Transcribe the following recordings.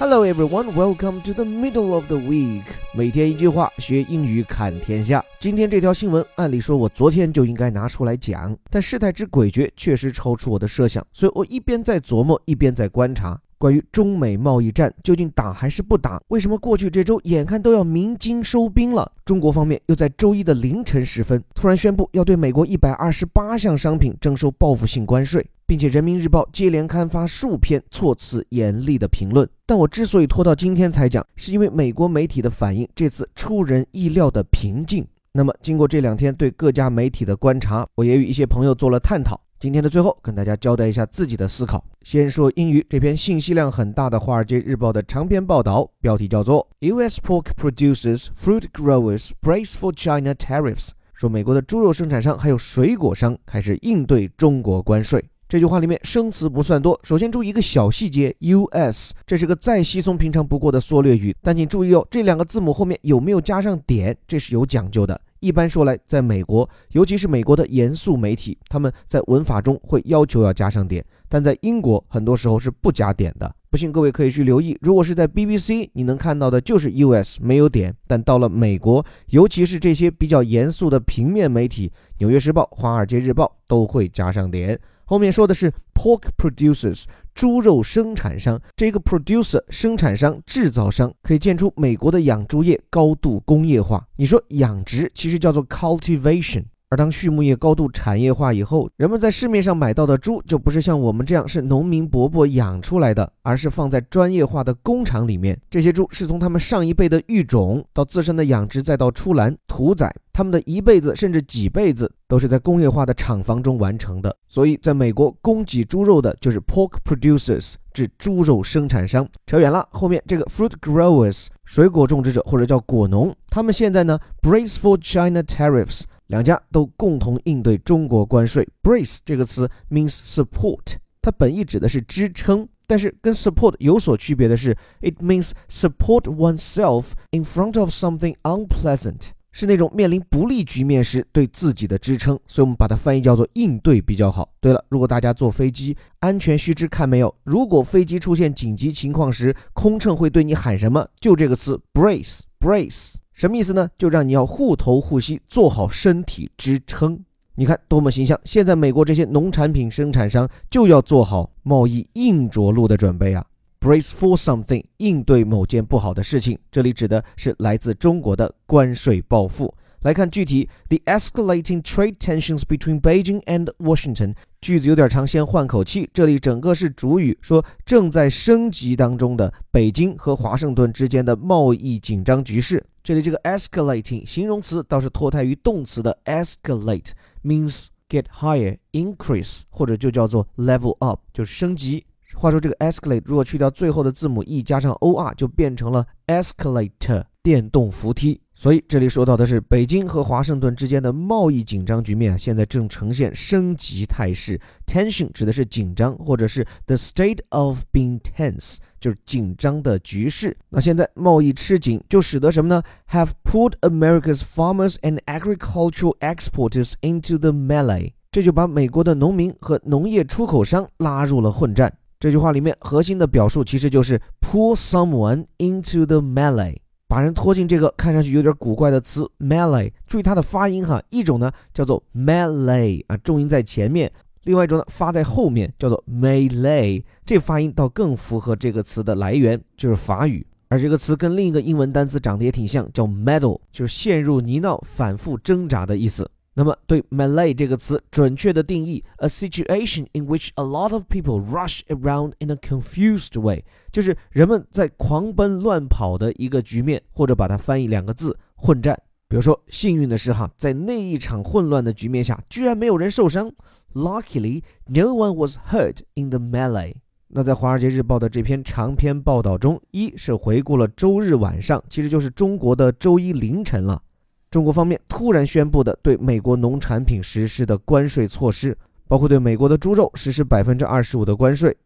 Hello everyone, welcome to the middle of the week。每天一句话，学英语看天下。今天这条新闻，按理说我昨天就应该拿出来讲，但事态之诡谲确实超出我的设想，所以我一边在琢磨，一边在观察。关于中美贸易战究竟打还是不打？为什么过去这周眼看都要鸣金收兵了，中国方面又在周一的凌晨时分突然宣布要对美国一百二十八项商品征收报复性关税？并且人民日报接连刊发数篇措辞严厉的评论，但我之所以拖到今天才讲，是因为美国媒体的反应这次出人意料的平静。那么经过这两天对各家媒体的观察，我也与一些朋友做了探讨。今天的最后跟大家交代一下自己的思考。先说英语这篇信息量很大的《华尔街日报》的长篇报道，标题叫做 “U.S. Pork Producers, Fruit Growers Brace for China Tariffs”，说美国的猪肉生产商还有水果商开始应对中国关税。这句话里面生词不算多，首先注意一个小细节，U.S. 这是个再稀松平常不过的缩略语，但请注意哦，这两个字母后面有没有加上点，这是有讲究的。一般说来，在美国，尤其是美国的严肃媒体，他们在文法中会要求要加上点，但在英国很多时候是不加点的。不信各位可以去留意，如果是在 BBC，你能看到的就是 U.S. 没有点，但到了美国，尤其是这些比较严肃的平面媒体，《纽约时报》《华尔街日报》都会加上点。后面说的是 pork producers，猪肉生产商。这个 producer 生产商、制造商，可以见出美国的养猪业高度工业化。你说养殖其实叫做 cultivation。而当畜牧业高度产业化以后，人们在市面上买到的猪就不是像我们这样是农民伯伯养出来的，而是放在专业化的工厂里面。这些猪是从他们上一辈的育种到自身的养殖，再到出栏屠宰，他们的一辈子甚至几辈子都是在工业化的厂房中完成的。所以，在美国供给猪肉的就是 pork producers，指猪肉生产商。扯远了，后面这个 fruit growers，水果种植者或者叫果农，他们现在呢 brace for China tariffs。两家都共同应对中国关税。Brace 这个词 means support，它本意指的是支撑，但是跟 support 有所区别的是，it means support oneself in front of something unpleasant，是那种面临不利局面时对自己的支撑，所以我们把它翻译叫做应对比较好。对了，如果大家坐飞机，安全须知看没有？如果飞机出现紧急情况时，空乘会对你喊什么？就这个词 brace，brace。什么意思呢？就让你要护头护膝，做好身体支撑。你看多么形象！现在美国这些农产品生产商就要做好贸易硬着陆的准备啊！Brace for something，应对某件不好的事情。这里指的是来自中国的关税报复。来看具体，the escalating trade tensions between Beijing and Washington。句子有点长，先换口气。这里整个是主语，说正在升级当中的北京和华盛顿之间的贸易紧张局势。这里这个 escalating 形容词倒是脱胎于动词的 escalate，means get higher, increase，或者就叫做 level up，就是升级。话说这个 escalate 如果去掉最后的字母 e 加上 or，就变成了 escalator，电动扶梯。所以这里说到的是北京和华盛顿之间的贸易紧张局面啊，现在正呈现升级态势。Tension 指的是紧张，或者是 the state of being tense，就是紧张的局势。那现在贸易吃紧，就使得什么呢？Have put America's farmers and agricultural exporters into the melee，这就把美国的农民和农业出口商拉入了混战。这句话里面核心的表述其实就是 pull someone into the melee。把人拖进这个看上去有点古怪的词 melee，注意它的发音哈，一种呢叫做 melee 啊，重音在前面；另外一种呢发在后面，叫做 melee，这发音倒更符合这个词的来源，就是法语。而这个词跟另一个英文单词长得也挺像，叫 m e d a l 就是陷入泥淖、反复挣扎的意思。那么，对 melee 这个词准确的定义，a situation in which a lot of people rush around in a confused way，就是人们在狂奔乱跑的一个局面，或者把它翻译两个字，混战。比如说，幸运的是哈，在那一场混乱的局面下，居然没有人受伤。Luckily, no one was hurt in the melee。那在《华尔街日报》的这篇长篇报道中，一是回顾了周日晚上，其实就是中国的周一凌晨了。中国方面突然宣布的对美国农产品实施的关税措施，包括对美国的猪肉实施百分之二十五的关税，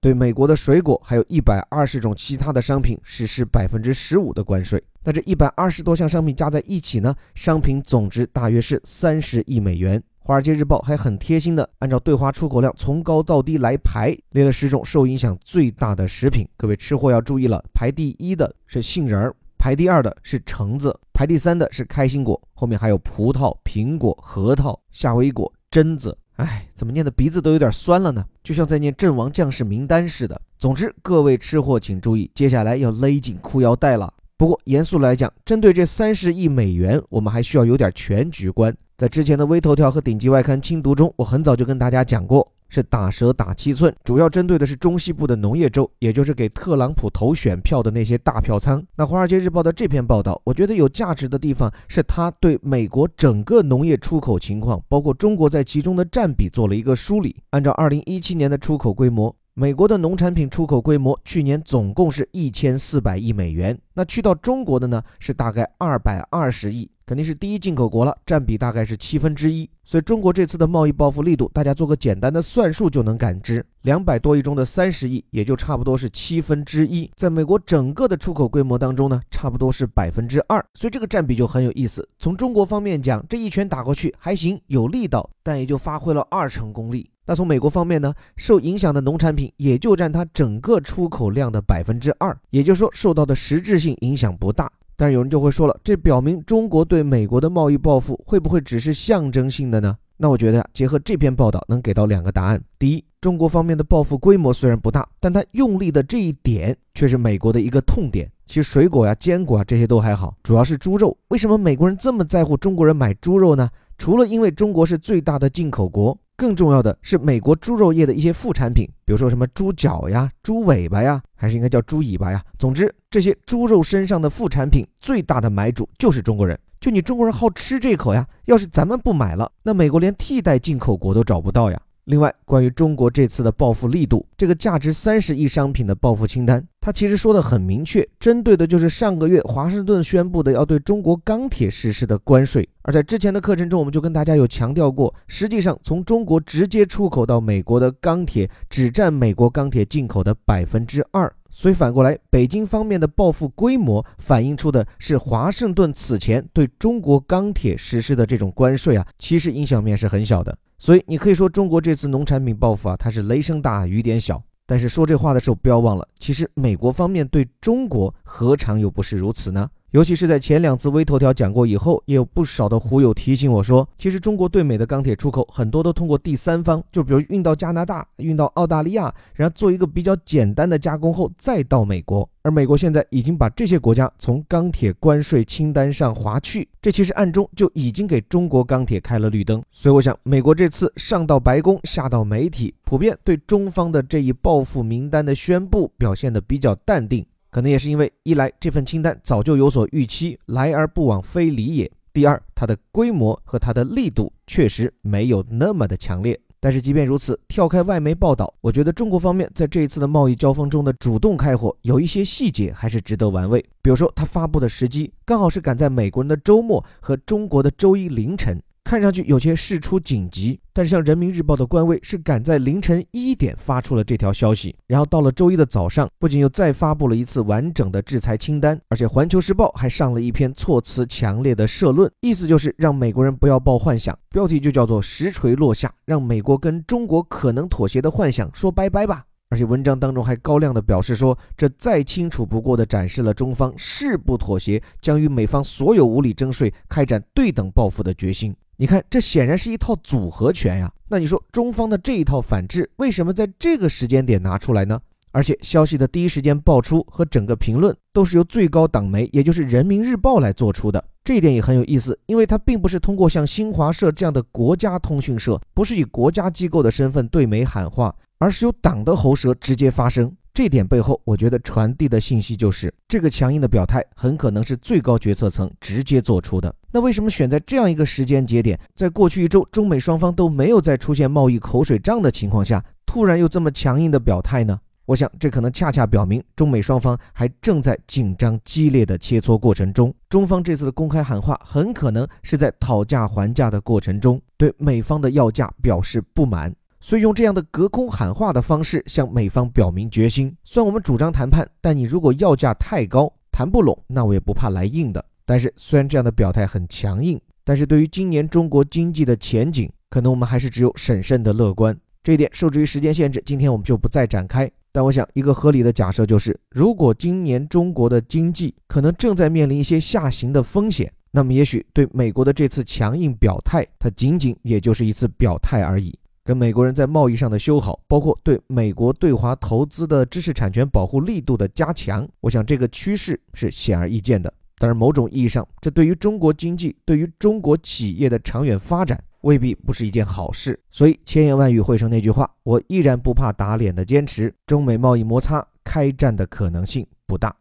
对美国的水果还有一百二十种其他的商品实施百分之十五的关税。那这一百二十多项商品加在一起呢，商品总值大约是三十亿美元。华尔街日报还很贴心的按照对华出口量从高到低来排，列了十种受影响最大的食品。各位吃货要注意了，排第一的是杏仁儿，排第二的是橙子，排第三的是开心果，后面还有葡萄、苹果、核桃、夏威夷果、榛子。哎，怎么念的鼻子都有点酸了呢？就像在念阵亡将士名单似的。总之，各位吃货请注意，接下来要勒紧裤腰带了。不过，严肃来讲，针对这三十亿美元，我们还需要有点全局观。在之前的微头条和顶级外刊精读中，我很早就跟大家讲过，是打蛇打七寸，主要针对的是中西部的农业州，也就是给特朗普投选票的那些大票仓。那《华尔街日报》的这篇报道，我觉得有价值的地方是他对美国整个农业出口情况，包括中国在其中的占比做了一个梳理。按照二零一七年的出口规模。美国的农产品出口规模去年总共是一千四百亿美元，那去到中国的呢是大概二百二十亿，肯定是第一进口国了，占比大概是七分之一。所以中国这次的贸易报复力度，大家做个简单的算术就能感知，两百多亿中的三十亿，也就差不多是七分之一。在美国整个的出口规模当中呢，差不多是百分之二，所以这个占比就很有意思。从中国方面讲，这一拳打过去还行，有力道，但也就发挥了二成功力。那从美国方面呢，受影响的农产品也就占它整个出口量的百分之二，也就是说受到的实质性影响不大。但是有人就会说了，这表明中国对美国的贸易报复会不会只是象征性的呢？那我觉得结合这篇报道能给到两个答案：第一，中国方面的报复规模虽然不大，但它用力的这一点却是美国的一个痛点。其实水果呀、坚果啊这些都还好，主要是猪肉。为什么美国人这么在乎中国人买猪肉呢？除了因为中国是最大的进口国。更重要的是，美国猪肉业的一些副产品，比如说什么猪脚呀、猪尾巴呀，还是应该叫猪尾巴呀。总之，这些猪肉身上的副产品最大的买主就是中国人。就你中国人好吃这口呀，要是咱们不买了，那美国连替代进口国都找不到呀。另外，关于中国这次的报复力度，这个价值三十亿商品的报复清单，它其实说的很明确，针对的就是上个月华盛顿宣布的要对中国钢铁实施的关税。而在之前的课程中，我们就跟大家有强调过，实际上从中国直接出口到美国的钢铁只占美国钢铁进口的百分之二。所以反过来，北京方面的报复规模反映出的是华盛顿此前对中国钢铁实施的这种关税啊，其实影响面是很小的。所以你可以说中国这次农产品报复啊，它是雷声大雨点小。但是说这话的时候不要忘了，其实美国方面对中国何尝又不是如此呢？尤其是在前两次微头条讲过以后，也有不少的狐友提醒我说，其实中国对美的钢铁出口很多都通过第三方，就比如运到加拿大、运到澳大利亚，然后做一个比较简单的加工后再到美国。而美国现在已经把这些国家从钢铁关税清单上划去，这其实暗中就已经给中国钢铁开了绿灯。所以我想，美国这次上到白宫，下到媒体，普遍对中方的这一报复名单的宣布表现的比较淡定。可能也是因为一来这份清单早就有所预期，来而不往非礼也；第二，它的规模和它的力度确实没有那么的强烈。但是即便如此，跳开外媒报道，我觉得中国方面在这一次的贸易交锋中的主动开火，有一些细节还是值得玩味。比如说，它发布的时机刚好是赶在美国人的周末和中国的周一凌晨。看上去有些事出紧急，但是像人民日报的官微是赶在凌晨一点发出了这条消息，然后到了周一的早上，不仅又再发布了一次完整的制裁清单，而且环球时报还上了一篇措辞强烈的社论，意思就是让美国人不要抱幻想，标题就叫做实锤落下，让美国跟中国可能妥协的幻想说拜拜吧。而且文章当中还高亮的表示说，这再清楚不过的展示了中方誓不妥协，将与美方所有无理征税开展对等报复的决心。你看，这显然是一套组合拳呀。那你说中方的这一套反制，为什么在这个时间点拿出来呢？而且消息的第一时间爆出和整个评论都是由最高党媒，也就是人民日报来做出的。这一点也很有意思，因为它并不是通过像新华社这样的国家通讯社，不是以国家机构的身份对美喊话，而是由党的喉舌直接发声。这点背后，我觉得传递的信息就是，这个强硬的表态很可能是最高决策层直接做出的。那为什么选在这样一个时间节点，在过去一周中美双方都没有再出现贸易口水仗的情况下，突然又这么强硬的表态呢？我想，这可能恰恰表明中美双方还正在紧张激烈的切磋过程中。中方这次的公开喊话，很可能是在讨价还价的过程中对美方的要价表示不满。所以用这样的隔空喊话的方式向美方表明决心。虽然我们主张谈判，但你如果要价太高，谈不拢，那我也不怕来硬的。但是虽然这样的表态很强硬，但是对于今年中国经济的前景，可能我们还是只有审慎的乐观。这一点受制于时间限制，今天我们就不再展开。但我想，一个合理的假设就是，如果今年中国的经济可能正在面临一些下行的风险，那么也许对美国的这次强硬表态，它仅仅也就是一次表态而已。跟美国人在贸易上的修好，包括对美国对华投资的知识产权保护力度的加强，我想这个趋势是显而易见的。但是某种意义上，这对于中国经济、对于中国企业的长远发展。未必不是一件好事，所以千言万语汇成那句话，我依然不怕打脸的坚持，中美贸易摩擦开战的可能性不大。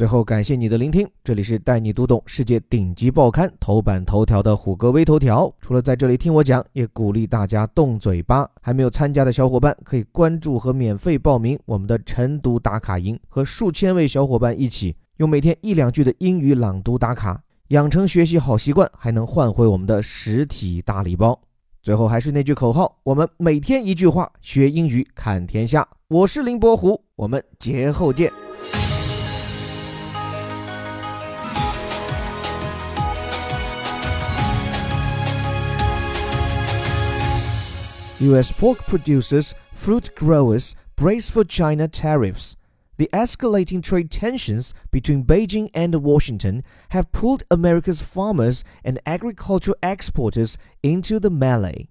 最后感谢你的聆听，这里是带你读懂世界顶级报刊头版头条的虎哥微头条。除了在这里听我讲，也鼓励大家动嘴巴。还没有参加的小伙伴可以关注和免费报名我们的晨读打卡营，和数千位小伙伴一起用每天一两句的英语朗读打卡。养成学习好习惯，还能换回我们的实体大礼包。最后还是那句口号：我们每天一句话，学英语看天下。我是林伯虎，我们节后见。U.S. pork producers, fruit growers brace for China tariffs. The escalating trade tensions between Beijing and Washington have pulled America's farmers and agricultural exporters into the melee.